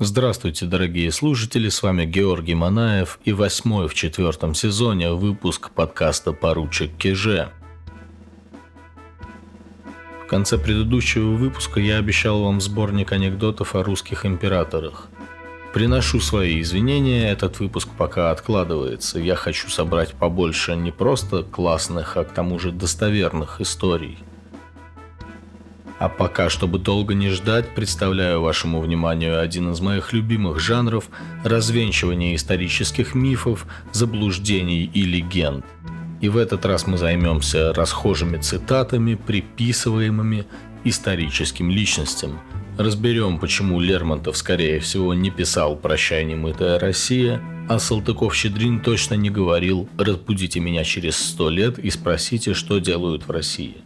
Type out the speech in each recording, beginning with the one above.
Здравствуйте, дорогие слушатели, с вами Георгий Манаев и восьмой в четвертом сезоне выпуск подкаста «Поручик Киже». В конце предыдущего выпуска я обещал вам сборник анекдотов о русских императорах. Приношу свои извинения, этот выпуск пока откладывается. Я хочу собрать побольше не просто классных, а к тому же достоверных историй – а пока, чтобы долго не ждать, представляю вашему вниманию один из моих любимых жанров – развенчивание исторических мифов, заблуждений и легенд. И в этот раз мы займемся расхожими цитатами, приписываемыми историческим личностям. Разберем, почему Лермонтов, скорее всего, не писал «Прощай, немытая Россия», а Салтыков-Щедрин точно не говорил «Разбудите меня через сто лет и спросите, что делают в России».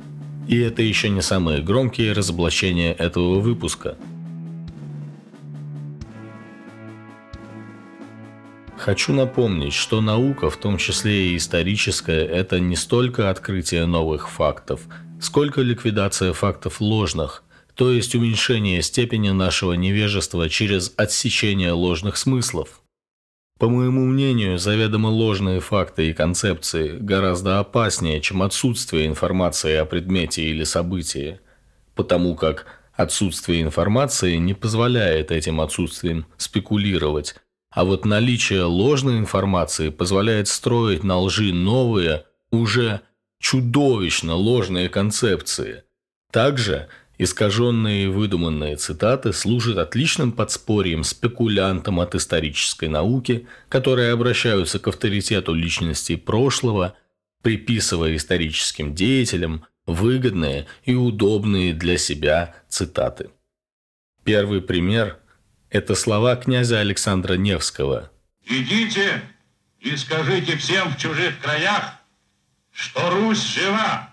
И это еще не самые громкие разоблачения этого выпуска. Хочу напомнить, что наука, в том числе и историческая, это не столько открытие новых фактов, сколько ликвидация фактов ложных, то есть уменьшение степени нашего невежества через отсечение ложных смыслов. По моему мнению, заведомо ложные факты и концепции гораздо опаснее, чем отсутствие информации о предмете или событии, потому как отсутствие информации не позволяет этим отсутствием спекулировать, а вот наличие ложной информации позволяет строить на лжи новые, уже чудовищно ложные концепции. Также – Искаженные и выдуманные цитаты служат отличным подспорьем спекулянтам от исторической науки, которые обращаются к авторитету личностей прошлого, приписывая историческим деятелям выгодные и удобные для себя цитаты. Первый пример – это слова князя Александра Невского. «Идите и скажите всем в чужих краях, что Русь жива,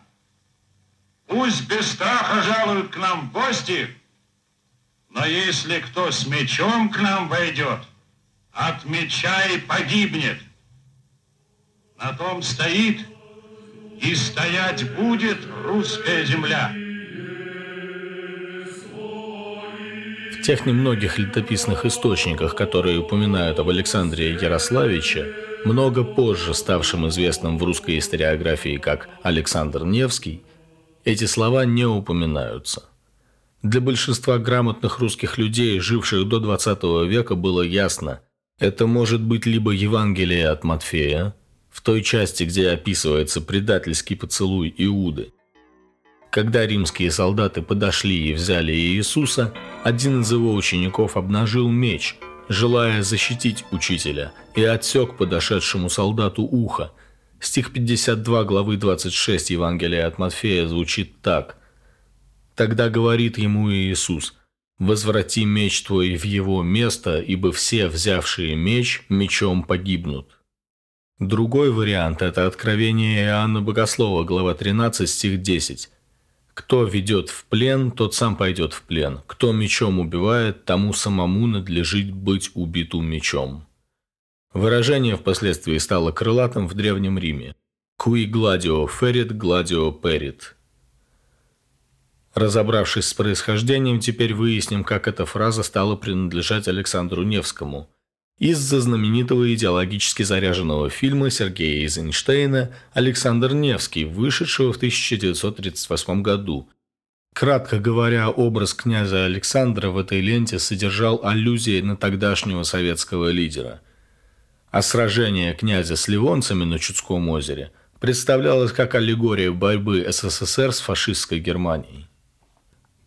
Пусть без страха жалуют к нам в гости, но если кто с мечом к нам войдет, от меча и погибнет. На том стоит и стоять будет русская земля. В тех немногих летописных источниках, которые упоминают об Александре Ярославиче, много позже ставшим известным в русской историографии как Александр Невский, эти слова не упоминаются. Для большинства грамотных русских людей, живших до 20 века, было ясно, это может быть либо Евангелие от Матфея, в той части, где описывается предательский поцелуй Иуды. Когда римские солдаты подошли и взяли Иисуса, один из его учеников обнажил меч, желая защитить учителя, и отсек подошедшему солдату ухо – Стих 52 главы 26 Евангелия от Матфея звучит так. «Тогда говорит ему Иисус, «Возврати меч твой в его место, ибо все, взявшие меч, мечом погибнут». Другой вариант – это Откровение Иоанна Богослова, глава 13, стих 10. «Кто ведет в плен, тот сам пойдет в плен. Кто мечом убивает, тому самому надлежит быть убиту мечом». Выражение впоследствии стало крылатым в Древнем Риме. «Qui gladio ferit, gladio perit». Разобравшись с происхождением, теперь выясним, как эта фраза стала принадлежать Александру Невскому. Из-за знаменитого идеологически заряженного фильма Сергея Эйзенштейна «Александр Невский», вышедшего в 1938 году. Кратко говоря, образ князя Александра в этой ленте содержал аллюзии на тогдашнего советского лидера – а сражение князя с ливонцами на Чудском озере представлялось как аллегория борьбы СССР с фашистской Германией.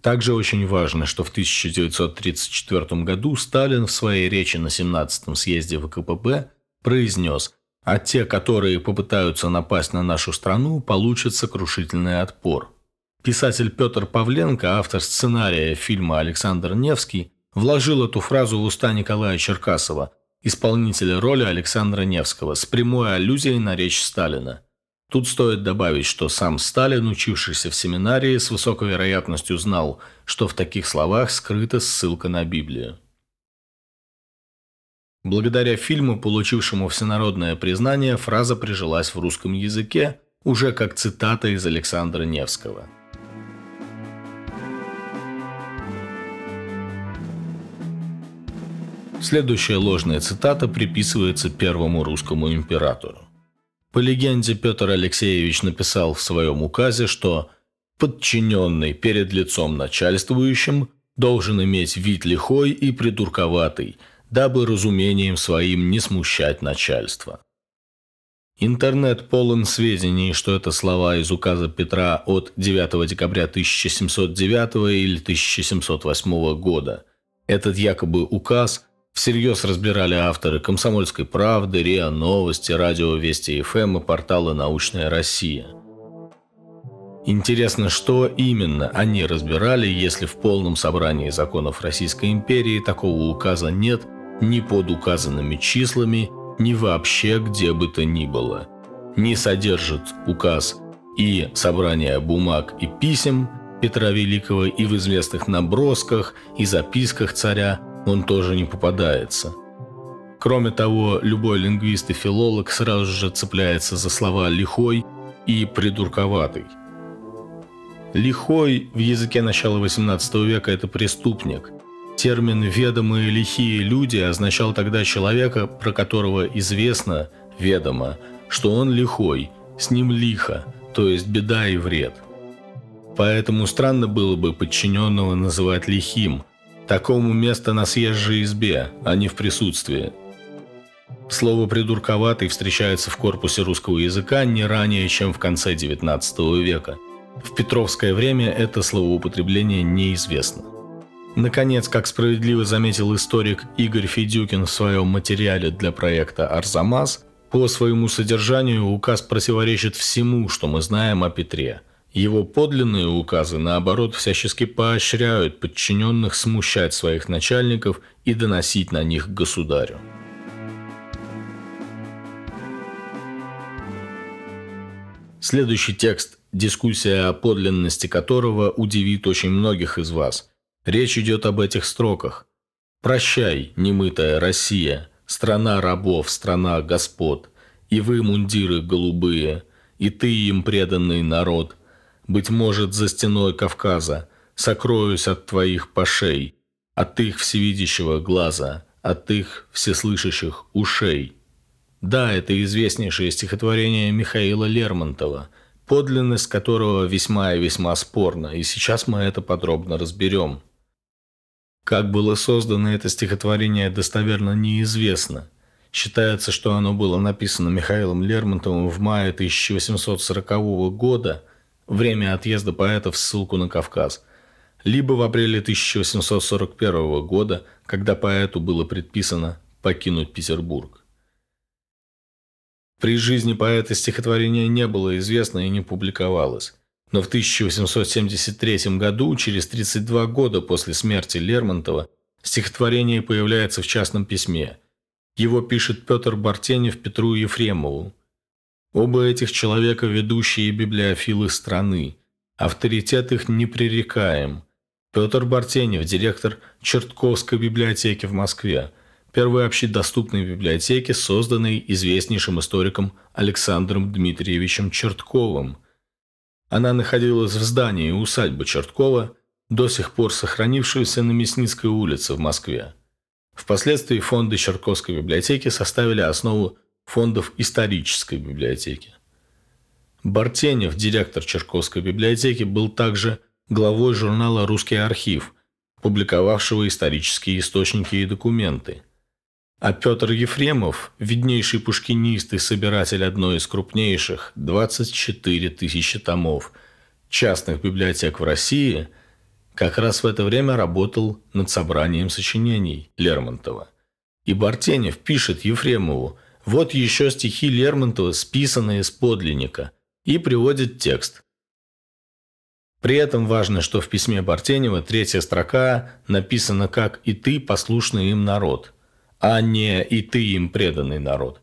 Также очень важно, что в 1934 году Сталин в своей речи на 17-м съезде ВКПБ произнес «А те, которые попытаются напасть на нашу страну, получат сокрушительный отпор». Писатель Петр Павленко, автор сценария фильма «Александр Невский», вложил эту фразу в уста Николая Черкасова – исполнителя роли Александра Невского, с прямой аллюзией на речь Сталина. Тут стоит добавить, что сам Сталин, учившийся в семинарии, с высокой вероятностью знал, что в таких словах скрыта ссылка на Библию. Благодаря фильму, получившему всенародное признание, фраза прижилась в русском языке уже как цитата из Александра Невского – Следующая ложная цитата приписывается первому русскому императору. По легенде, Петр Алексеевич написал в своем указе, что подчиненный перед лицом начальствующим должен иметь вид лихой и придурковатый, дабы разумением своим не смущать начальство. Интернет полон сведений, что это слова из указа Петра от 9 декабря 1709 или 1708 года. Этот якобы указ всерьез разбирали авторы «Комсомольской правды», РИА Новости, Радио Вести ФМ и портала «Научная Россия». Интересно, что именно они разбирали, если в полном собрании законов Российской империи такого указа нет ни под указанными числами, ни вообще где бы то ни было. Не содержит указ и собрание бумаг и писем Петра Великого и в известных набросках и записках царя он тоже не попадается. Кроме того, любой лингвист и филолог сразу же цепляется за слова «лихой» и «придурковатый». Лихой в языке начала XVIII века – это преступник. Термин «ведомые лихие люди» означал тогда человека, про которого известно, ведомо, что он лихой, с ним лихо, то есть беда и вред. Поэтому странно было бы подчиненного называть лихим. Такому место на съезжей избе, а не в присутствии. Слово «придурковатый» встречается в корпусе русского языка не ранее, чем в конце XIX века – в Петровское время это словоупотребление неизвестно. Наконец, как справедливо заметил историк Игорь Федюкин в своем материале для проекта «Арзамас», по своему содержанию указ противоречит всему, что мы знаем о Петре. Его подлинные указы, наоборот, всячески поощряют подчиненных смущать своих начальников и доносить на них государю. Следующий текст дискуссия о подлинности которого удивит очень многих из вас. Речь идет об этих строках. «Прощай, немытая Россия, страна рабов, страна господ, и вы, мундиры голубые, и ты им преданный народ. Быть может, за стеной Кавказа сокроюсь от твоих пошей, от их всевидящего глаза, от их всеслышащих ушей». Да, это известнейшее стихотворение Михаила Лермонтова – подлинность которого весьма и весьма спорна, и сейчас мы это подробно разберем. Как было создано это стихотворение, достоверно неизвестно. Считается, что оно было написано Михаилом Лермонтовым в мае 1840 года, время отъезда поэта в ссылку на Кавказ, либо в апреле 1841 года, когда поэту было предписано покинуть Петербург. При жизни поэта стихотворение не было известно и не публиковалось. Но в 1873 году, через 32 года после смерти Лермонтова, стихотворение появляется в частном письме. Его пишет Петр Бартенев Петру Ефремову. Оба этих человека – ведущие библиофилы страны. Авторитет их непререкаем. Петр Бартенев – директор Чертковской библиотеки в Москве – первой общедоступной библиотеки, созданной известнейшим историком Александром Дмитриевичем Чертковым. Она находилась в здании усадьбы Черткова, до сих пор сохранившейся на Мясницкой улице в Москве. Впоследствии фонды Чертковской библиотеки составили основу фондов исторической библиотеки. Бартенев, директор Черковской библиотеки, был также главой журнала «Русский архив», публиковавшего исторические источники и документы – а Петр Ефремов, виднейший пушкинист и собиратель одной из крупнейших, 24 тысячи томов, частных библиотек в России, как раз в это время работал над собранием сочинений Лермонтова. И Бартенев пишет Ефремову «Вот еще стихи Лермонтова, списанные с подлинника», и приводит текст. При этом важно, что в письме Бартенева третья строка написана как «И ты, послушный им народ», а не «и ты им преданный народ».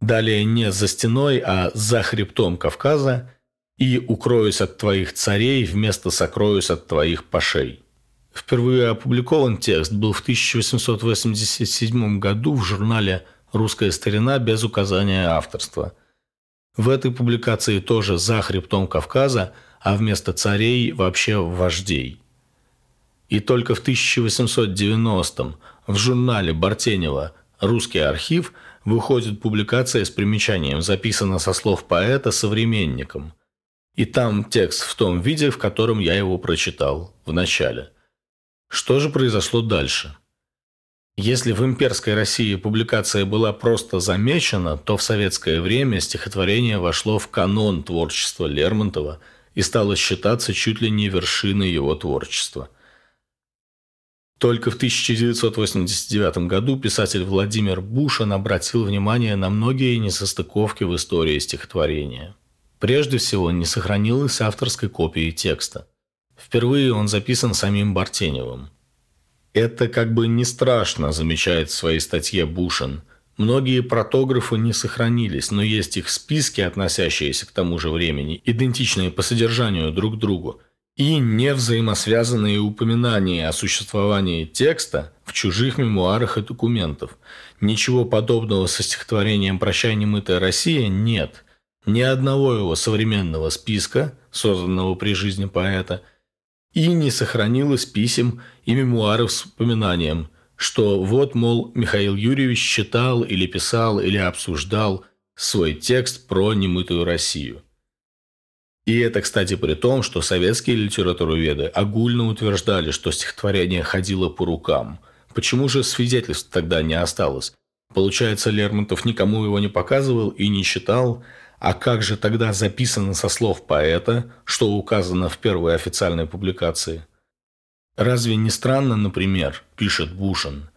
Далее не за стеной, а за хребтом Кавказа и укроюсь от твоих царей вместо сокроюсь от твоих пашей. Впервые опубликован текст был в 1887 году в журнале «Русская старина» без указания авторства. В этой публикации тоже за хребтом Кавказа, а вместо царей вообще вождей. И только в 1890-м в журнале Бартенева «Русский архив» выходит публикация с примечанием, записана со слов поэта современником. И там текст в том виде, в котором я его прочитал в начале. Что же произошло дальше? Если в имперской России публикация была просто замечена, то в советское время стихотворение вошло в канон творчества Лермонтова и стало считаться чуть ли не вершиной его творчества. Только в 1989 году писатель Владимир Бушин обратил внимание на многие несостыковки в истории стихотворения. Прежде всего, не сохранилась авторской копии текста. Впервые он записан самим Бартеневым – это как бы не страшно, замечает в своей статье Бушин. Многие протографы не сохранились, но есть их списки, относящиеся к тому же времени, идентичные по содержанию друг другу, и невзаимосвязанные упоминания о существовании текста в чужих мемуарах и документах. Ничего подобного со стихотворением «Прощай, немытая Россия» нет. Ни одного его современного списка, созданного при жизни поэта – и не сохранилось писем и мемуаров с упоминанием, что вот, мол, Михаил Юрьевич читал или писал или обсуждал свой текст про немытую Россию. И это, кстати, при том, что советские литературоведы огульно утверждали, что стихотворение ходило по рукам. Почему же свидетельств тогда не осталось? Получается, Лермонтов никому его не показывал и не читал, а как же тогда записано со слов поэта, что указано в первой официальной публикации? Разве не странно, например, пишет Бушин,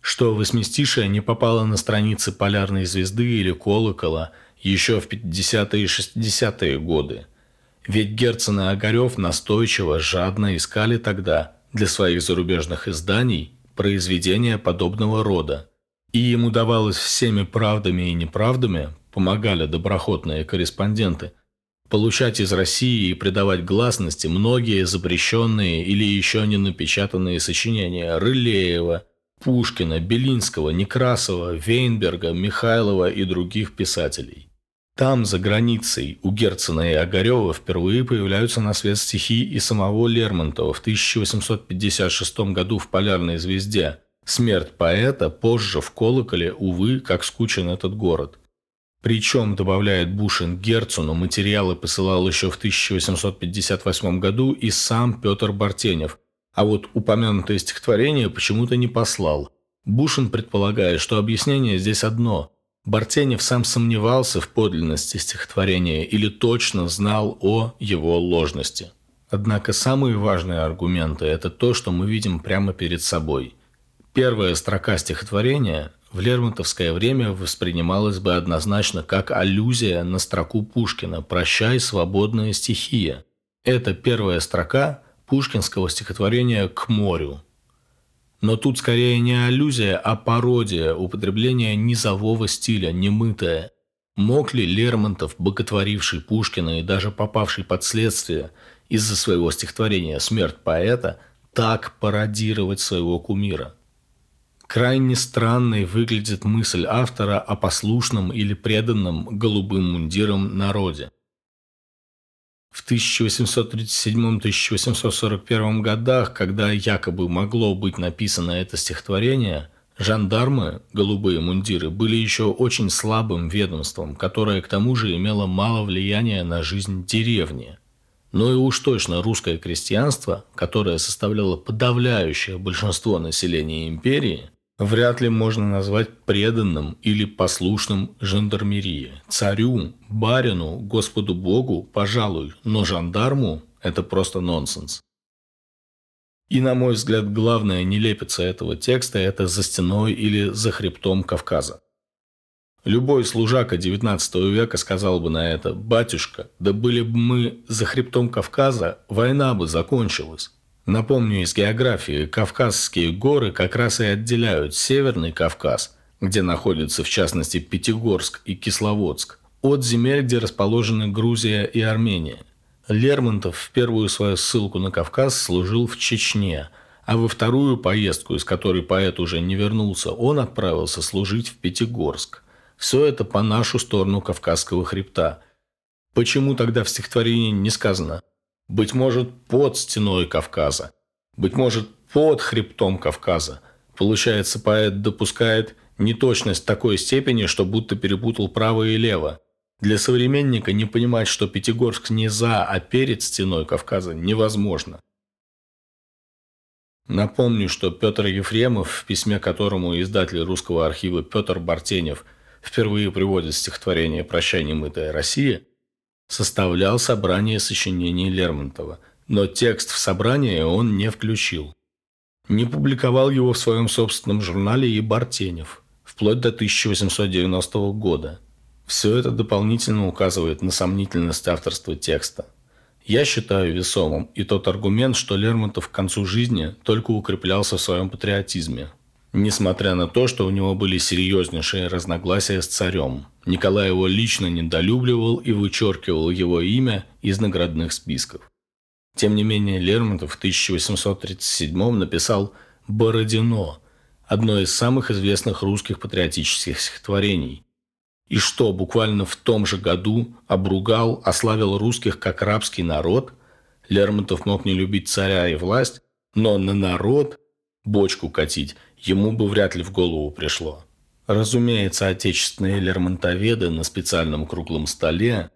что восьмистишее не попало на страницы полярной звезды или колокола еще в 50-е и 60-е годы? Ведь Герцен и Огарев настойчиво, жадно искали тогда для своих зарубежных изданий произведения подобного рода. И им удавалось всеми правдами и неправдами помогали доброходные корреспонденты, получать из России и придавать гласности многие запрещенные или еще не напечатанные сочинения Рылеева, Пушкина, Белинского, Некрасова, Вейнберга, Михайлова и других писателей. Там, за границей, у Герцена и Огарева впервые появляются на свет стихи и самого Лермонтова в 1856 году в «Полярной звезде». Смерть поэта позже в «Колоколе», увы, как скучен этот город. Причем, добавляет Бушин, Герцену материалы посылал еще в 1858 году и сам Петр Бартенев, а вот упомянутое стихотворение почему-то не послал. Бушин предполагает, что объяснение здесь одно. Бартенев сам сомневался в подлинности стихотворения или точно знал о его ложности. Однако самые важные аргументы – это то, что мы видим прямо перед собой. Первая строка стихотворения в Лермонтовское время воспринималось бы однозначно как аллюзия на строку Пушкина «Прощай, свободная стихия». Это первая строка пушкинского стихотворения «К морю». Но тут скорее не аллюзия, а пародия, употребление низового стиля, немытое. Мог ли Лермонтов, боготворивший Пушкина и даже попавший под следствие из-за своего стихотворения «Смерть поэта», так пародировать своего кумира – Крайне странной выглядит мысль автора о послушном или преданном голубым мундирам народе. В 1837-1841 годах, когда якобы могло быть написано это стихотворение, жандармы, голубые мундиры, были еще очень слабым ведомством, которое к тому же имело мало влияния на жизнь деревни. Но и уж точно русское крестьянство, которое составляло подавляющее большинство населения империи, вряд ли можно назвать преданным или послушным жандармерии. Царю, барину, Господу Богу, пожалуй, но жандарму – это просто нонсенс. И, на мой взгляд, главная нелепица этого текста – это за стеной или за хребтом Кавказа. Любой служака XIX века сказал бы на это «Батюшка, да были бы мы за хребтом Кавказа, война бы закончилась». Напомню из географии, Кавказские горы как раз и отделяют Северный Кавказ, где находятся в частности Пятигорск и Кисловодск, от земель, где расположены Грузия и Армения. Лермонтов в первую свою ссылку на Кавказ служил в Чечне, а во вторую поездку, из которой поэт уже не вернулся, он отправился служить в Пятигорск. Все это по нашу сторону Кавказского хребта. Почему тогда в стихотворении не сказано быть может, под стеной Кавказа, быть может, под хребтом Кавказа. Получается, поэт допускает неточность такой степени, что будто перепутал право и лево. Для современника не понимать, что Пятигорск не за, а перед стеной Кавказа невозможно. Напомню, что Петр Ефремов, в письме которому издатель русского архива Петр Бартенев впервые приводит стихотворение «Прощай, немытая Россия», составлял собрание сочинений Лермонтова, но текст в собрание он не включил. Не публиковал его в своем собственном журнале и Бартенев, вплоть до 1890 года. Все это дополнительно указывает на сомнительность авторства текста. Я считаю весомым и тот аргумент, что Лермонтов к концу жизни только укреплялся в своем патриотизме. Несмотря на то, что у него были серьезнейшие разногласия с царем, Николай его лично недолюбливал и вычеркивал его имя из наградных списков. Тем не менее, Лермонтов в 1837 написал «Бородино», одно из самых известных русских патриотических стихотворений – и что, буквально в том же году обругал, ославил русских как рабский народ? Лермонтов мог не любить царя и власть, но на народ бочку катить ему бы вряд ли в голову пришло. Разумеется, отечественные лермонтоведы на специальном круглом столе,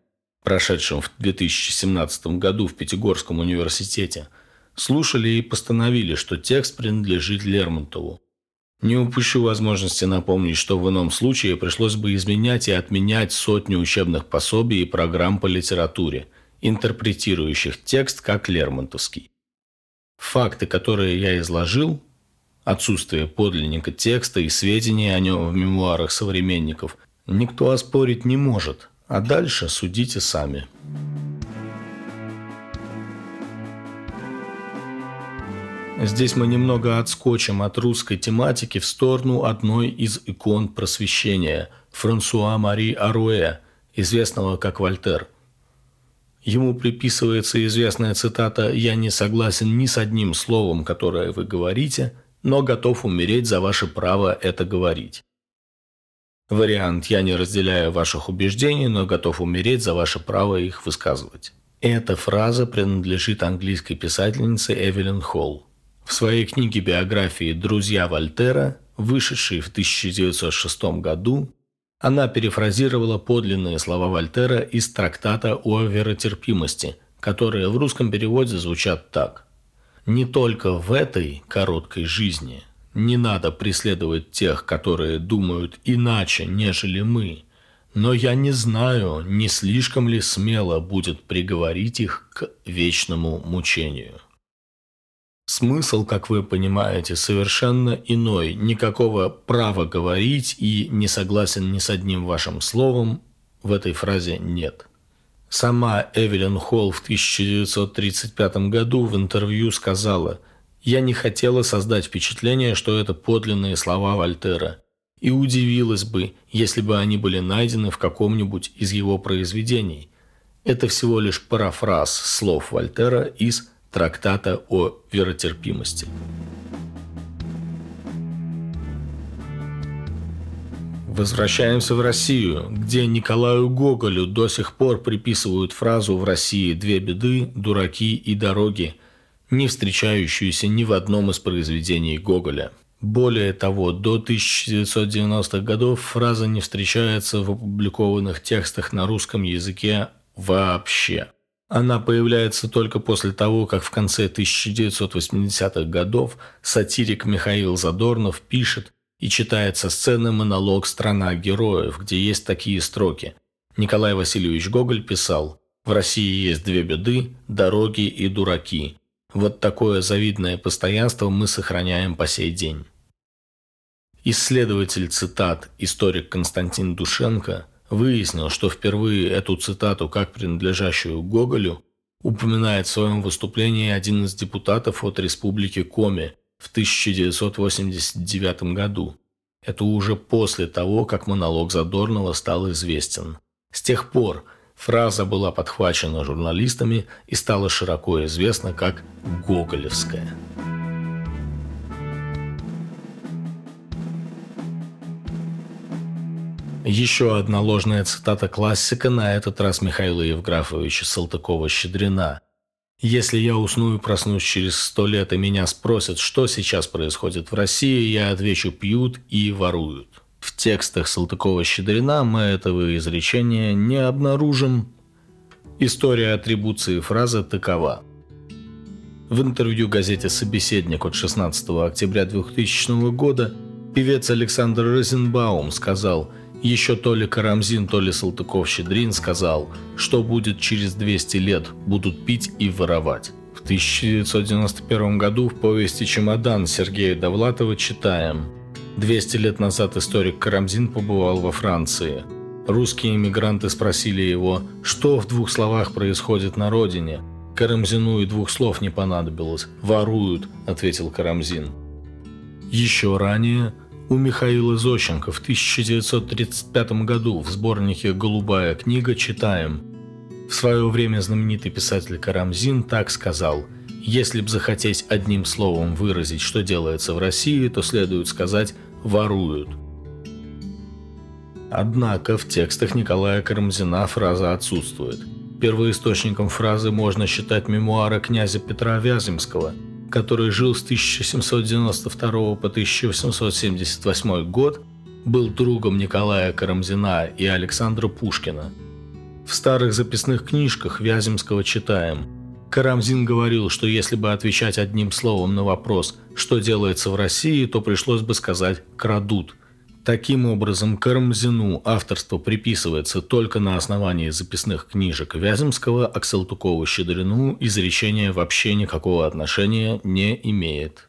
прошедшем в 2017 году в Пятигорском университете, слушали и постановили, что текст принадлежит Лермонтову. Не упущу возможности напомнить, что в ином случае пришлось бы изменять и отменять сотни учебных пособий и программ по литературе, интерпретирующих текст как лермонтовский. Факты, которые я изложил, отсутствие подлинника текста и сведений о нем в мемуарах современников, никто оспорить не может, а дальше судите сами. Здесь мы немного отскочим от русской тематики в сторону одной из икон просвещения – Франсуа Мари Аруэ, известного как Вольтер. Ему приписывается известная цитата «Я не согласен ни с одним словом, которое вы говорите, но готов умереть за ваше право это говорить». Вариант «Я не разделяю ваших убеждений, но готов умереть за ваше право их высказывать». Эта фраза принадлежит английской писательнице Эвелин Холл. В своей книге биографии «Друзья Вольтера», вышедшей в 1906 году, она перефразировала подлинные слова Вольтера из трактата о веротерпимости, которые в русском переводе звучат так. «Не только в этой короткой жизни не надо преследовать тех, которые думают иначе, нежели мы, но я не знаю, не слишком ли смело будет приговорить их к вечному мучению». Смысл, как вы понимаете, совершенно иной. Никакого права говорить и не согласен ни с одним вашим словом в этой фразе нет. Сама Эвелин Холл в 1935 году в интервью сказала «Я не хотела создать впечатление, что это подлинные слова Вольтера, и удивилась бы, если бы они были найдены в каком-нибудь из его произведений. Это всего лишь парафраз слов Вольтера из трактата о веротерпимости. Возвращаемся в Россию, где Николаю Гоголю до сих пор приписывают фразу «в России две беды – дураки и дороги», не встречающуюся ни в одном из произведений Гоголя. Более того, до 1990-х годов фраза не встречается в опубликованных текстах на русском языке вообще. Она появляется только после того, как в конце 1980-х годов сатирик Михаил Задорнов пишет и читает со сцены монолог «Страна героев», где есть такие строки. Николай Васильевич Гоголь писал «В России есть две беды – дороги и дураки. Вот такое завидное постоянство мы сохраняем по сей день». Исследователь цитат, историк Константин Душенко – выяснил, что впервые эту цитату, как принадлежащую Гоголю, упоминает в своем выступлении один из депутатов от Республики Коми в 1989 году. Это уже после того, как монолог Задорнова стал известен. С тех пор фраза была подхвачена журналистами и стала широко известна как «Гоголевская». Еще одна ложная цитата классика, на этот раз Михаила Евграфовича Салтыкова-Щедрина. Если я усну и проснусь через сто лет, и меня спросят, что сейчас происходит в России, я отвечу «пьют и воруют». В текстах Салтыкова-Щедрина мы этого изречения не обнаружим. История атрибуции фразы такова. В интервью газете «Собеседник» от 16 октября 2000 года певец Александр Розенбаум сказал – еще то ли Карамзин, то ли Салтыков-Щедрин сказал, что будет через 200 лет, будут пить и воровать. В 1991 году в повести «Чемодан» Сергея Довлатова читаем. 200 лет назад историк Карамзин побывал во Франции. Русские иммигранты спросили его, что в двух словах происходит на родине. Карамзину и двух слов не понадобилось. «Воруют», — ответил Карамзин. Еще ранее у Михаила Зощенко в 1935 году в сборнике «Голубая книга» читаем В свое время знаменитый писатель Карамзин так сказал «Если б захотеть одним словом выразить, что делается в России, то следует сказать «воруют». Однако в текстах Николая Карамзина фраза отсутствует. Первоисточником фразы можно считать мемуары князя Петра Вяземского – который жил с 1792 по 1878 год, был другом Николая Карамзина и Александра Пушкина. В старых записных книжках Вяземского читаем Карамзин говорил, что если бы отвечать одним словом на вопрос, что делается в России, то пришлось бы сказать «крадут», Таким образом, Карамзину авторство приписывается только на основании записных книжек Вяземского, а к Салтыкову-Щедрину изречение вообще никакого отношения не имеет.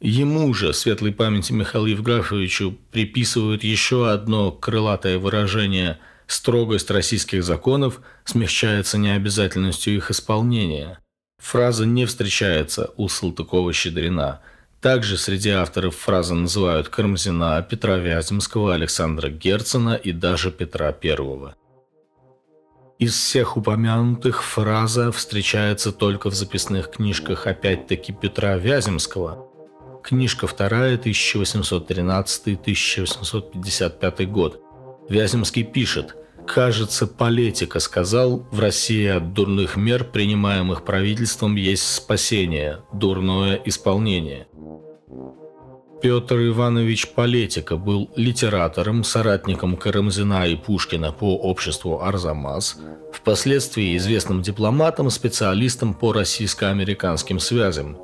Ему же, светлой памяти Михаилу Евграфовичу, приписывают еще одно крылатое выражение «строгость российских законов смягчается необязательностью их исполнения». Фраза не встречается у Салтыкова-Щедрина – также среди авторов фразы называют Карамзина, Петра Вяземского, Александра Герцена и даже Петра I. Из всех упомянутых фраза встречается только в записных книжках опять-таки Петра Вяземского. Книжка вторая, 1813-1855 год. Вяземский пишет – Кажется, политика сказал, в России от дурных мер, принимаемых правительством, есть спасение, дурное исполнение. Петр Иванович Полетика был литератором, соратником Карамзина и Пушкина по обществу «Арзамас», впоследствии известным дипломатом, специалистом по российско-американским связям.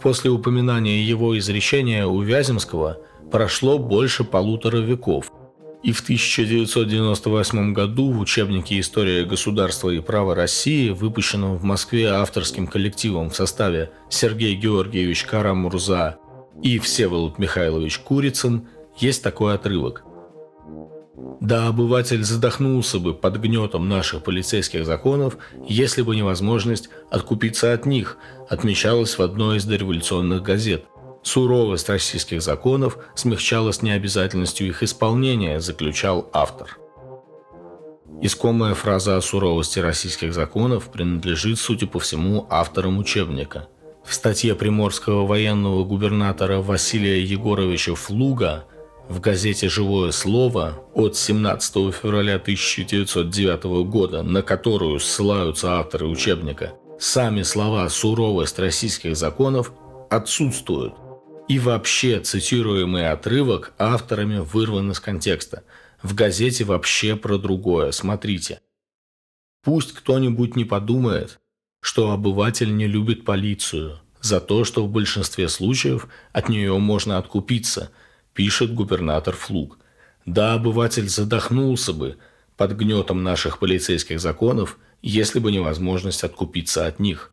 После упоминания его изречения у Вяземского прошло больше полутора веков, и в 1998 году в учебнике «История государства и права России», выпущенном в Москве авторским коллективом в составе Сергей Георгиевич Карамурза и Всеволод Михайлович Курицын есть такой отрывок. Да обыватель задохнулся бы под гнетом наших полицейских законов, если бы невозможность откупиться от них, отмечалось в одной из дореволюционных газет. Суровость российских законов смягчалась необязательностью их исполнения, заключал автор. Искомая фраза о суровости российских законов принадлежит, судя по всему, авторам учебника – в статье приморского военного губернатора Василия Егоровича Флуга в газете «Живое слово» от 17 февраля 1909 года, на которую ссылаются авторы учебника, сами слова «суровость российских законов» отсутствуют. И вообще цитируемый отрывок авторами вырван из контекста. В газете вообще про другое, смотрите. Пусть кто-нибудь не подумает, что обыватель не любит полицию, за то, что в большинстве случаев от нее можно откупиться, пишет губернатор Флуг. Да, обыватель задохнулся бы под гнетом наших полицейских законов, если бы невозможность откупиться от них.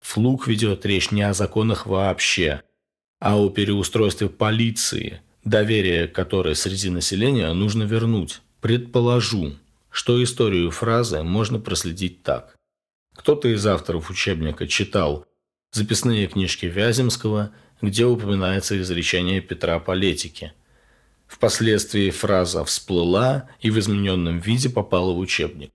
Флуг ведет речь не о законах вообще, а о переустройстве полиции, доверие которой среди населения нужно вернуть. Предположу, что историю фразы можно проследить так. Кто-то из авторов учебника читал записные книжки Вяземского, где упоминается изречение Петра Полетики. Впоследствии фраза всплыла и в измененном виде попала в учебник.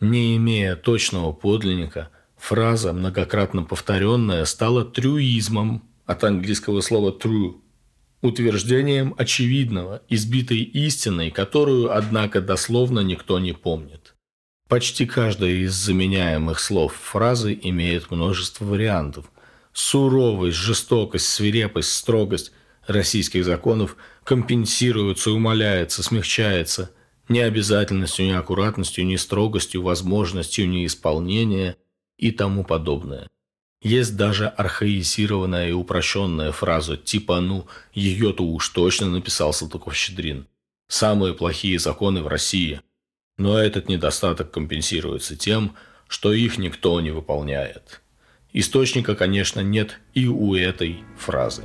Не имея точного подлинника, фраза, многократно повторенная, стала трюизмом от английского слова true, утверждением очевидного, избитой истиной, которую, однако, дословно никто не помнит. Почти каждая из заменяемых слов фразы имеет множество вариантов. Суровость, жестокость, свирепость, строгость российских законов компенсируются, умаляется, смягчается необязательностью, неаккуратностью, нестрогостью, возможностью неисполнения и тому подобное. Есть даже архаизированная и упрощенная фраза типа «ну, ее-то уж точно написал Салтыков-Щедрин». Самые плохие законы в России – но этот недостаток компенсируется тем, что их никто не выполняет. Источника, конечно, нет и у этой фразы.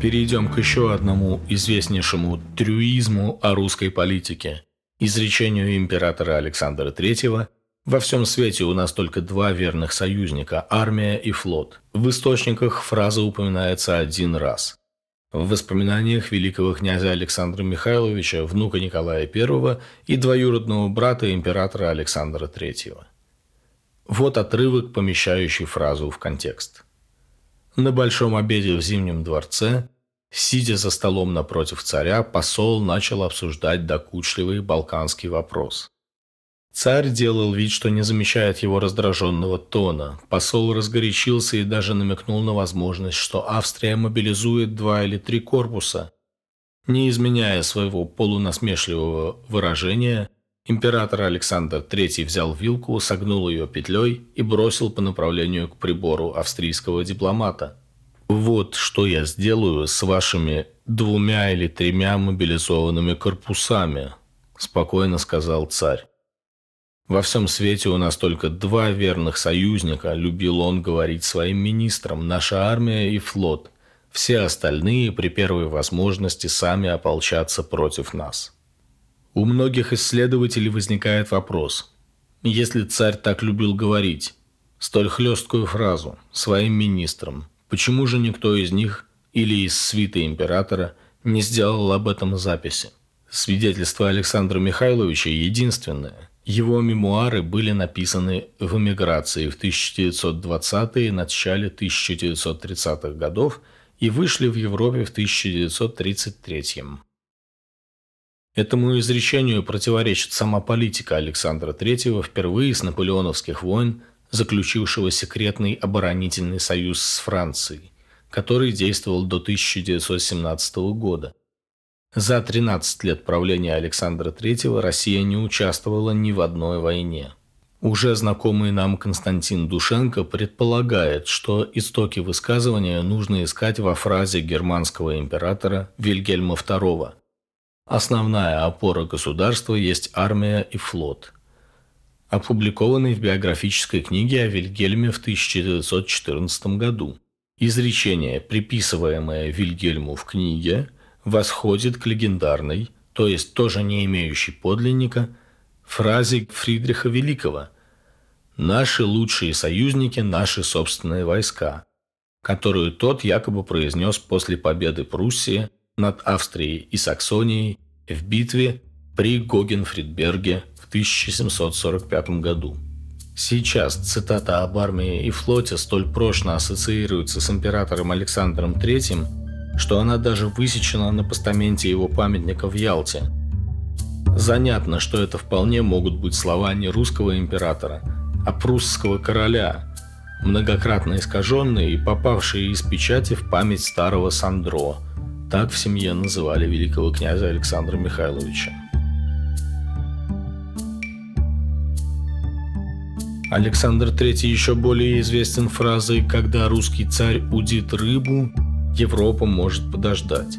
Перейдем к еще одному известнейшему трюизму о русской политике – изречению императора Александра III во всем свете у нас только два верных союзника – армия и флот. В источниках фраза упоминается один раз. В воспоминаниях великого князя Александра Михайловича, внука Николая I и двоюродного брата императора Александра III. Вот отрывок, помещающий фразу в контекст. На большом обеде в Зимнем дворце, сидя за столом напротив царя, посол начал обсуждать докучливый балканский вопрос – Царь делал вид, что не замечает его раздраженного тона. Посол разгорячился и даже намекнул на возможность, что Австрия мобилизует два или три корпуса. Не изменяя своего полунасмешливого выражения, император Александр III взял вилку, согнул ее петлей и бросил по направлению к прибору австрийского дипломата. «Вот что я сделаю с вашими двумя или тремя мобилизованными корпусами», – спокойно сказал царь. Во всем свете у нас только два верных союзника, любил он говорить своим министрам, наша армия и флот. Все остальные при первой возможности сами ополчатся против нас. У многих исследователей возникает вопрос. Если царь так любил говорить, столь хлесткую фразу своим министрам, почему же никто из них или из свиты императора не сделал об этом записи? Свидетельство Александра Михайловича единственное, его мемуары были написаны в эмиграции в 1920-е и начале 1930-х годов и вышли в Европе в 1933 -м. Этому изречению противоречит сама политика Александра III впервые с наполеоновских войн, заключившего секретный оборонительный союз с Францией, который действовал до 1917 года. За 13 лет правления Александра III Россия не участвовала ни в одной войне. Уже знакомый нам Константин Душенко предполагает, что истоки высказывания нужно искать во фразе германского императора Вильгельма II. Основная опора государства есть армия и флот. Опубликованный в биографической книге о Вильгельме в 1914 году. Изречение, приписываемое Вильгельму в книге – восходит к легендарной, то есть тоже не имеющей подлинника, фразе Фридриха Великого «Наши лучшие союзники – наши собственные войска», которую тот якобы произнес после победы Пруссии над Австрией и Саксонией в битве при Гогенфридберге в 1745 году. Сейчас цитата об армии и флоте столь прочно ассоциируется с императором Александром III, что она даже высечена на постаменте его памятника в Ялте. Занятно, что это вполне могут быть слова не русского императора, а прусского короля, многократно искаженные и попавшие из печати в память старого Сандро. Так в семье называли великого князя Александра Михайловича. Александр III еще более известен фразой «Когда русский царь удит рыбу, Европа может подождать.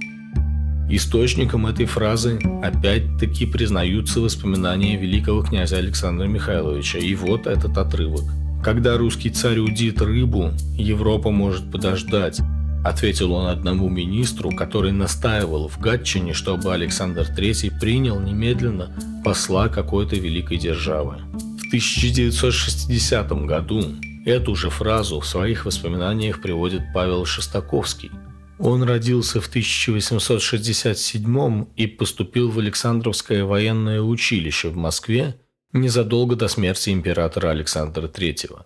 Источником этой фразы опять-таки признаются воспоминания великого князя Александра Михайловича. И вот этот отрывок. «Когда русский царь удит рыбу, Европа может подождать», ответил он одному министру, который настаивал в Гатчине, чтобы Александр III принял немедленно посла какой-то великой державы. В 1960 году эту же фразу в своих воспоминаниях приводит Павел Шестаковский – он родился в 1867 и поступил в Александровское военное училище в Москве незадолго до смерти императора Александра III.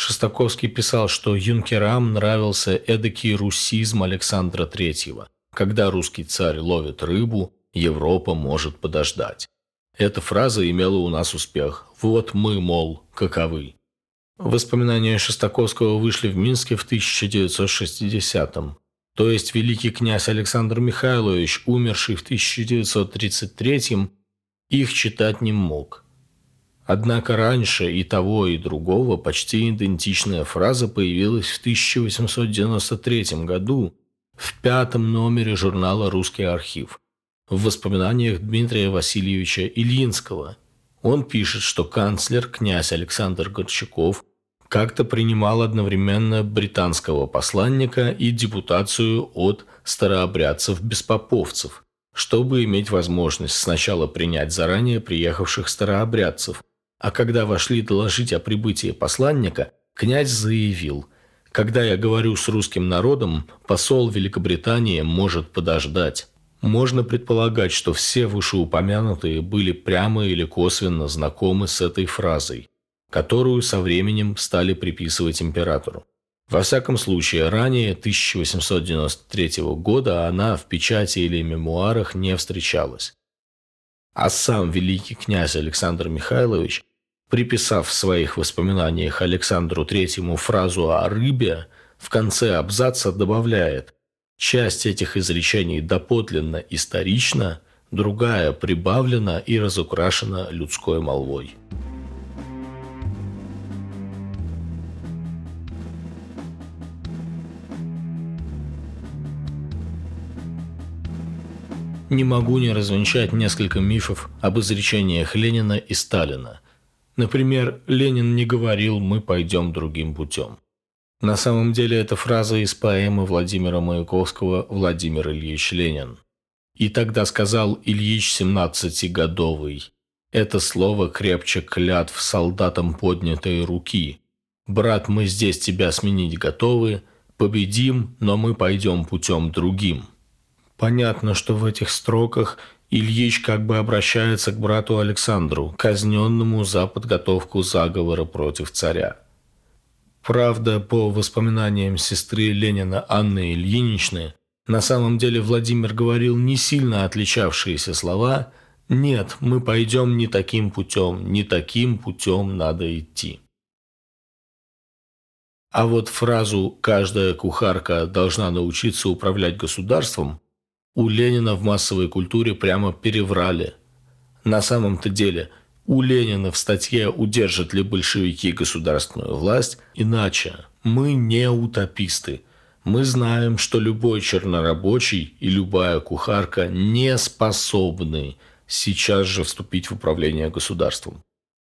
Шостаковский писал, что юнкерам нравился эдакий русизм Александра III, Когда русский царь ловит рыбу, Европа может подождать. Эта фраза имела у нас успех. Вот мы, мол, каковы. Воспоминания Шестаковского вышли в Минске в 1960-м. То есть великий князь Александр Михайлович, умерший в 1933-м, их читать не мог. Однако раньше и того, и другого почти идентичная фраза появилась в 1893 году в пятом номере журнала «Русский архив» в воспоминаниях Дмитрия Васильевича Ильинского. Он пишет, что канцлер князь Александр Горчаков как-то принимал одновременно британского посланника и депутацию от старообрядцев-беспоповцев, чтобы иметь возможность сначала принять заранее приехавших старообрядцев, а когда вошли доложить о прибытии посланника, князь заявил «Когда я говорю с русским народом, посол Великобритании может подождать». Можно предполагать, что все вышеупомянутые были прямо или косвенно знакомы с этой фразой, которую со временем стали приписывать императору. Во всяком случае, ранее 1893 года она в печати или мемуарах не встречалась. А сам великий князь Александр Михайлович, приписав в своих воспоминаниях Александру Третьему фразу о рыбе, в конце абзаца добавляет – Часть этих изречений доподлинно исторична, другая прибавлена и разукрашена людской молвой. Не могу не развенчать несколько мифов об изречениях Ленина и Сталина. Например, Ленин не говорил «мы пойдем другим путем». На самом деле это фраза из поэмы Владимира Маяковского «Владимир Ильич Ленин». И тогда сказал Ильич семнадцатигодовый. Это слово крепче клятв солдатам поднятой руки. Брат, мы здесь тебя сменить готовы, победим, но мы пойдем путем другим. Понятно, что в этих строках Ильич как бы обращается к брату Александру, казненному за подготовку заговора против царя. Правда, по воспоминаниям сестры Ленина Анны Ильиничны, на самом деле Владимир говорил не сильно отличавшиеся слова «Нет, мы пойдем не таким путем, не таким путем надо идти». А вот фразу «каждая кухарка должна научиться управлять государством» у Ленина в массовой культуре прямо переврали. На самом-то деле – у Ленина в статье «Удержат ли большевики государственную власть?» Иначе. Мы не утописты. Мы знаем, что любой чернорабочий и любая кухарка не способны сейчас же вступить в управление государством.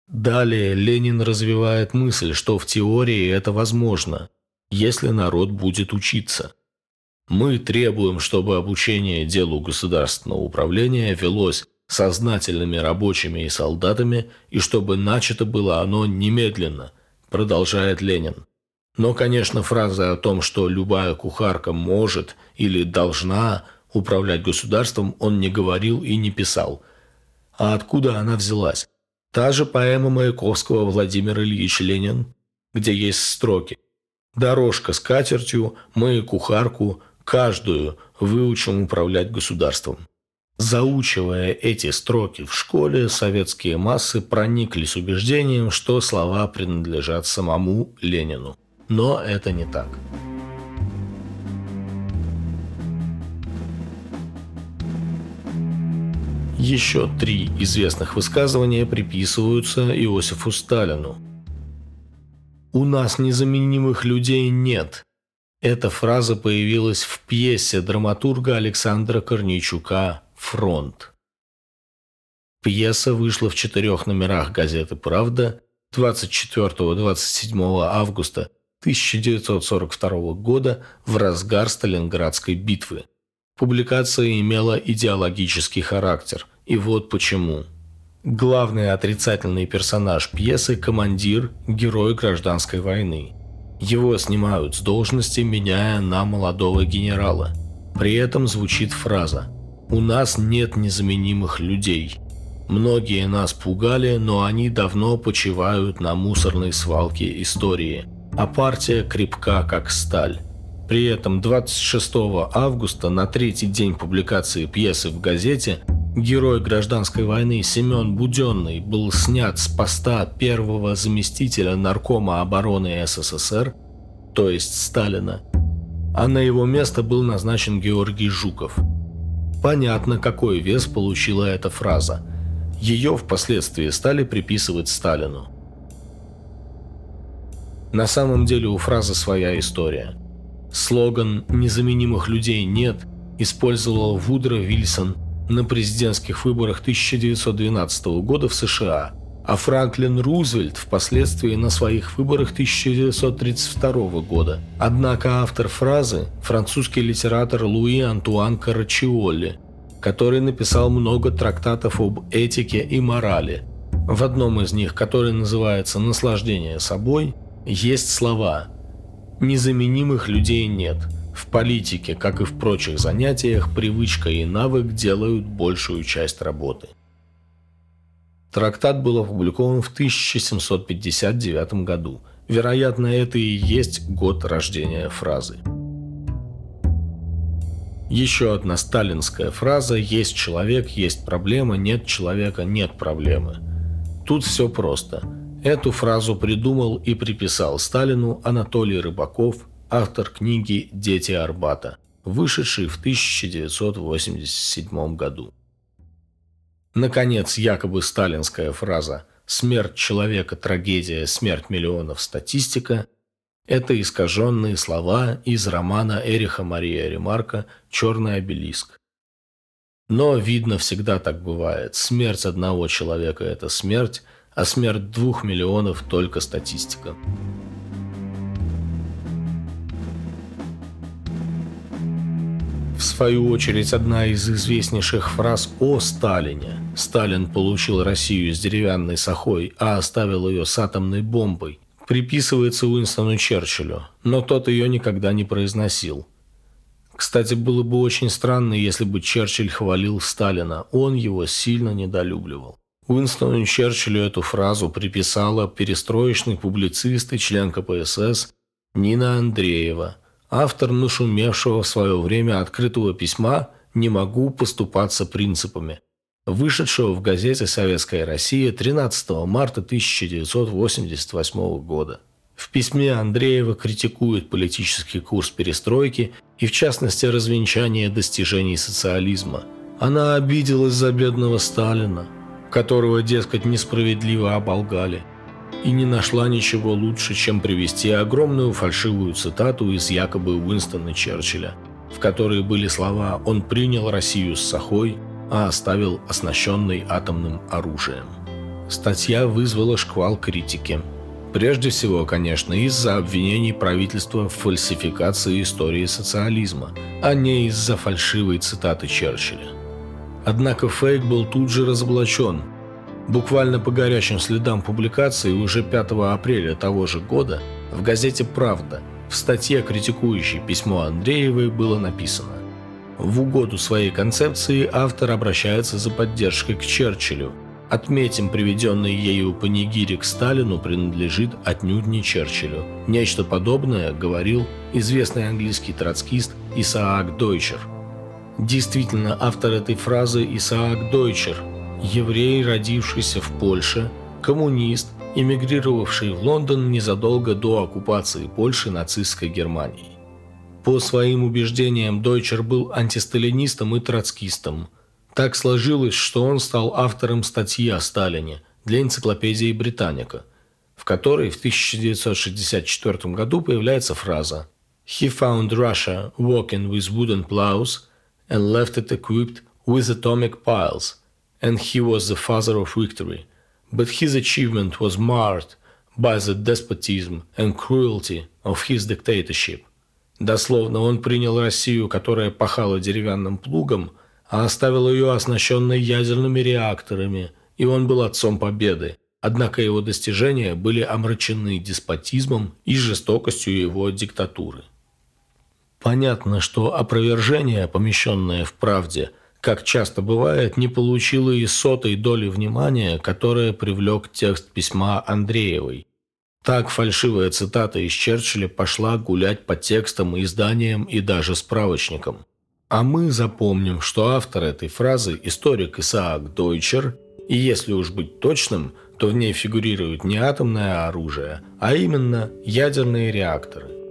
Далее Ленин развивает мысль, что в теории это возможно, если народ будет учиться. Мы требуем, чтобы обучение делу государственного управления велось сознательными рабочими и солдатами, и чтобы начато было оно немедленно, продолжает Ленин. Но, конечно, фраза о том, что любая кухарка может или должна управлять государством, он не говорил и не писал. А откуда она взялась? Та же поэма Маяковского Владимир Ильич Ленин, где есть строки. «Дорожка с катертью, мы кухарку, каждую выучим управлять государством». Заучивая эти строки в школе, советские массы прониклись убеждением, что слова принадлежат самому Ленину. Но это не так. Еще три известных высказывания приписываются Иосифу Сталину. «У нас незаменимых людей нет». Эта фраза появилась в пьесе драматурга Александра Корнейчука Фронт. Пьеса вышла в четырех номерах газеты «Правда» 24-27 августа 1942 года в разгар Сталинградской битвы. Публикация имела идеологический характер, и вот почему. Главный отрицательный персонаж пьесы – командир, герой гражданской войны. Его снимают с должности, меняя на молодого генерала. При этом звучит фраза у нас нет незаменимых людей. Многие нас пугали, но они давно почивают на мусорной свалке истории. А партия крепка, как сталь. При этом 26 августа, на третий день публикации пьесы в газете, герой гражданской войны Семен Буденный был снят с поста первого заместителя наркома обороны СССР, то есть Сталина, а на его место был назначен Георгий Жуков. Понятно, какой вес получила эта фраза. Ее впоследствии стали приписывать Сталину. На самом деле у фразы своя история – Слоган «Незаменимых людей нет» использовал Вудро Вильсон на президентских выборах 1912 года в США, а Франклин Рузвельт впоследствии на своих выборах 1932 года. Однако автор фразы – французский литератор Луи Антуан Карачиолли, который написал много трактатов об этике и морали. В одном из них, который называется «Наслаждение собой», есть слова Незаменимых людей нет. В политике, как и в прочих занятиях, привычка и навык делают большую часть работы. Трактат был опубликован в 1759 году. Вероятно, это и есть год рождения фразы. Еще одна сталинская фраза «Есть человек, есть проблема, нет человека, нет проблемы». Тут все просто – Эту фразу придумал и приписал Сталину Анатолий Рыбаков, автор книги «Дети Арбата», вышедший в 1987 году. Наконец, якобы сталинская фраза «Смерть человека – трагедия, смерть миллионов – статистика» – это искаженные слова из романа Эриха Мария Ремарка «Черный обелиск». Но, видно, всегда так бывает. Смерть одного человека – это смерть, а смерть двух миллионов только статистика. В свою очередь, одна из известнейших фраз о Сталине «Сталин получил Россию с деревянной сахой, а оставил ее с атомной бомбой» приписывается Уинстону Черчиллю, но тот ее никогда не произносил. Кстати, было бы очень странно, если бы Черчилль хвалил Сталина, он его сильно недолюбливал. Уинстону Черчиллю эту фразу приписала перестроечный публицист и член КПСС Нина Андреева, автор нашумевшего в свое время открытого письма «Не могу поступаться принципами», вышедшего в газете «Советская Россия» 13 марта 1988 года. В письме Андреева критикует политический курс перестройки и, в частности, развенчание достижений социализма. Она обиделась за бедного Сталина, которого, дескать, несправедливо оболгали, и не нашла ничего лучше, чем привести огромную фальшивую цитату из якобы Уинстона Черчилля, в которой были слова «Он принял Россию с сахой, а оставил оснащенной атомным оружием». Статья вызвала шквал критики. Прежде всего, конечно, из-за обвинений правительства в фальсификации истории социализма, а не из-за фальшивой цитаты Черчилля. Однако фейк был тут же разоблачен. Буквально по горячим следам публикации уже 5 апреля того же года в газете «Правда» в статье, критикующей письмо Андреевой, было написано «В угоду своей концепции автор обращается за поддержкой к Черчиллю. Отметим, приведенный ею панигирик Сталину принадлежит отнюдь не Черчиллю. Нечто подобное говорил известный английский троцкист Исаак Дойчер – Действительно, автор этой фразы Исаак Дойчер, еврей, родившийся в Польше, коммунист, эмигрировавший в Лондон незадолго до оккупации Польши нацистской Германией. По своим убеждениям Дойчер был антисталинистом и троцкистом. Так сложилось, что он стал автором статьи о Сталине для энциклопедии «Британика», в которой в 1964 году появляется фраза «He found Russia walking with wooden plows – and left it equipped with atomic piles, and he was the father of victory. But his achievement was marred by the despotism and cruelty of his dictatorship. Дословно, он принял Россию, которая пахала деревянным плугом, а оставил ее оснащенной ядерными реакторами, и он был отцом победы. Однако его достижения были омрачены деспотизмом и жестокостью его диктатуры. Понятно, что опровержение, помещенное в правде, как часто бывает, не получило и сотой доли внимания, которое привлек текст письма Андреевой. Так фальшивая цитата из Черчилля пошла гулять по текстам, изданиям и даже справочникам. А мы запомним, что автор этой фразы – историк Исаак Дойчер, и если уж быть точным, то в ней фигурирует не атомное оружие, а именно ядерные реакторы.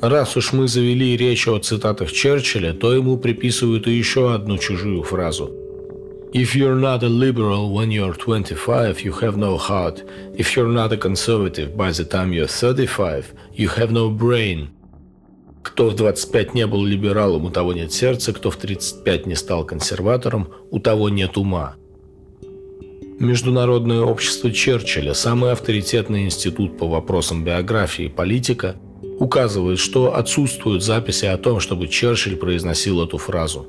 Раз уж мы завели речь о цитатах Черчилля, то ему приписывают и еще одну чужую фразу. If you're not a liberal when you're 25, you have no heart. If you're not a conservative by the time you're 35, you have no brain. Кто в 25 не был либералом, у того нет сердца, кто в 35 не стал консерватором, у того нет ума. Международное общество Черчилля, самый авторитетный институт по вопросам биографии и политика – указывает, что отсутствуют записи о том, чтобы Черчилль произносил эту фразу.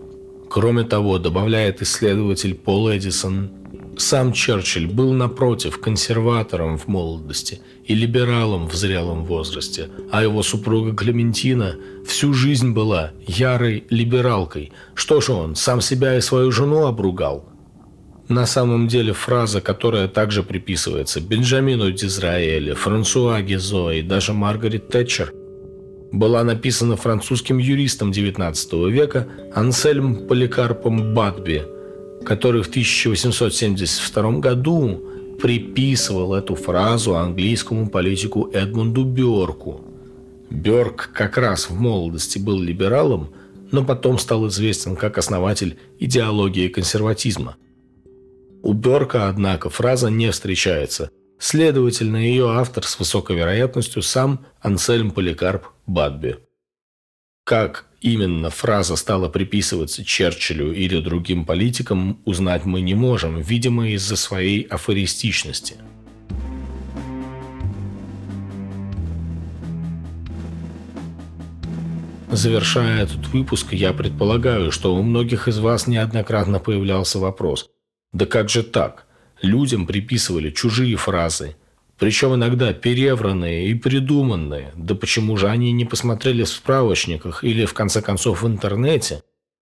Кроме того, добавляет исследователь Пол Эдисон, сам Черчилль был, напротив, консерватором в молодости и либералом в зрелом возрасте, а его супруга Клементина всю жизнь была ярой либералкой. Что же он, сам себя и свою жену обругал? На самом деле фраза, которая также приписывается Бенджамину Дизраэле, Франсуа Гизо и даже Маргарет Тэтчер, была написана французским юристом XIX века Ансельм Поликарпом Батби, который в 1872 году приписывал эту фразу английскому политику Эдмунду Бёрку. Бёрк как раз в молодости был либералом, но потом стал известен как основатель идеологии консерватизма. У Бёрка, однако, фраза не встречается – Следовательно, ее автор с высокой вероятностью сам Ансельм Поликарп Бадби. Как именно фраза стала приписываться Черчиллю или другим политикам, узнать мы не можем, видимо, из-за своей афористичности. Завершая этот выпуск, я предполагаю, что у многих из вас неоднократно появлялся вопрос «Да как же так?» Людям приписывали чужие фразы, причем иногда перевранные и придуманные. Да почему же они не посмотрели в справочниках или, в конце концов, в интернете?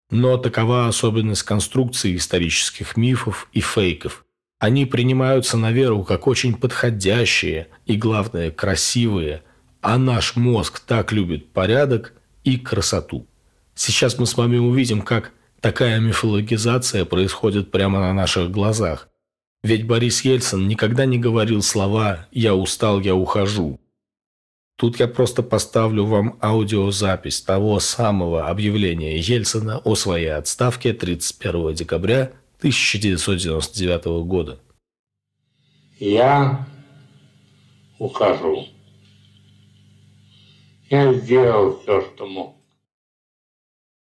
Но такова особенность конструкции исторических мифов и фейков. Они принимаются на веру как очень подходящие и, главное, красивые, а наш мозг так любит порядок и красоту. Сейчас мы с вами увидим, как такая мифологизация происходит прямо на наших глазах. Ведь Борис Ельцин никогда не говорил слова «я устал, я ухожу». Тут я просто поставлю вам аудиозапись того самого объявления Ельцина о своей отставке 31 декабря 1999 года. Я ухожу. Я сделал все, что мог.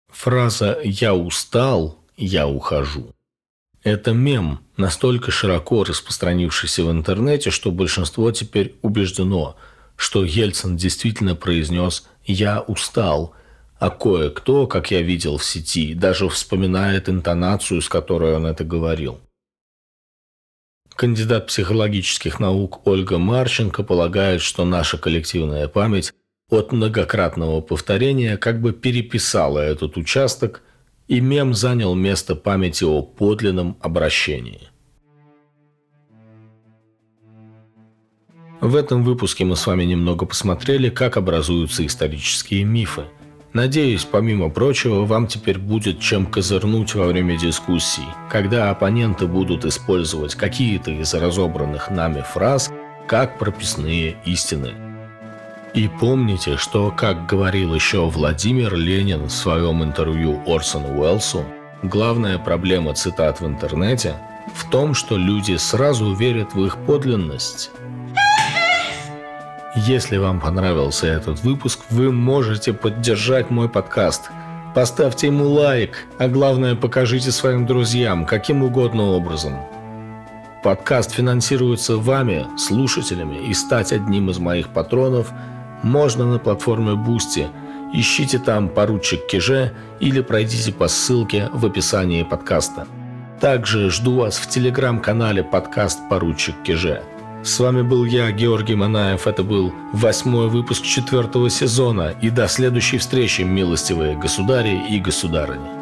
Фраза «я устал, я ухожу» Это мем, настолько широко распространившийся в интернете, что большинство теперь убеждено, что Ельцин действительно произнес «я устал», а кое-кто, как я видел в сети, даже вспоминает интонацию, с которой он это говорил. Кандидат психологических наук Ольга Марченко полагает, что наша коллективная память от многократного повторения как бы переписала этот участок и мем занял место памяти о подлинном обращении. В этом выпуске мы с вами немного посмотрели, как образуются исторические мифы. Надеюсь, помимо прочего, вам теперь будет чем козырнуть во время дискуссий, когда оппоненты будут использовать какие-то из разобранных нами фраз как прописные истины – и помните, что, как говорил еще Владимир Ленин в своем интервью Орсону Уэллсу, главная проблема цитат в интернете в том, что люди сразу верят в их подлинность. Если вам понравился этот выпуск, вы можете поддержать мой подкаст. Поставьте ему лайк, а главное покажите своим друзьям каким угодно образом. Подкаст финансируется вами, слушателями, и стать одним из моих патронов – можно на платформе Boosty. Ищите там поручик Киже или пройдите по ссылке в описании подкаста. Также жду вас в телеграм-канале подкаст «Поручик Киже». С вами был я, Георгий Манаев. Это был восьмой выпуск четвертого сезона. И до следующей встречи, милостивые государи и государыни.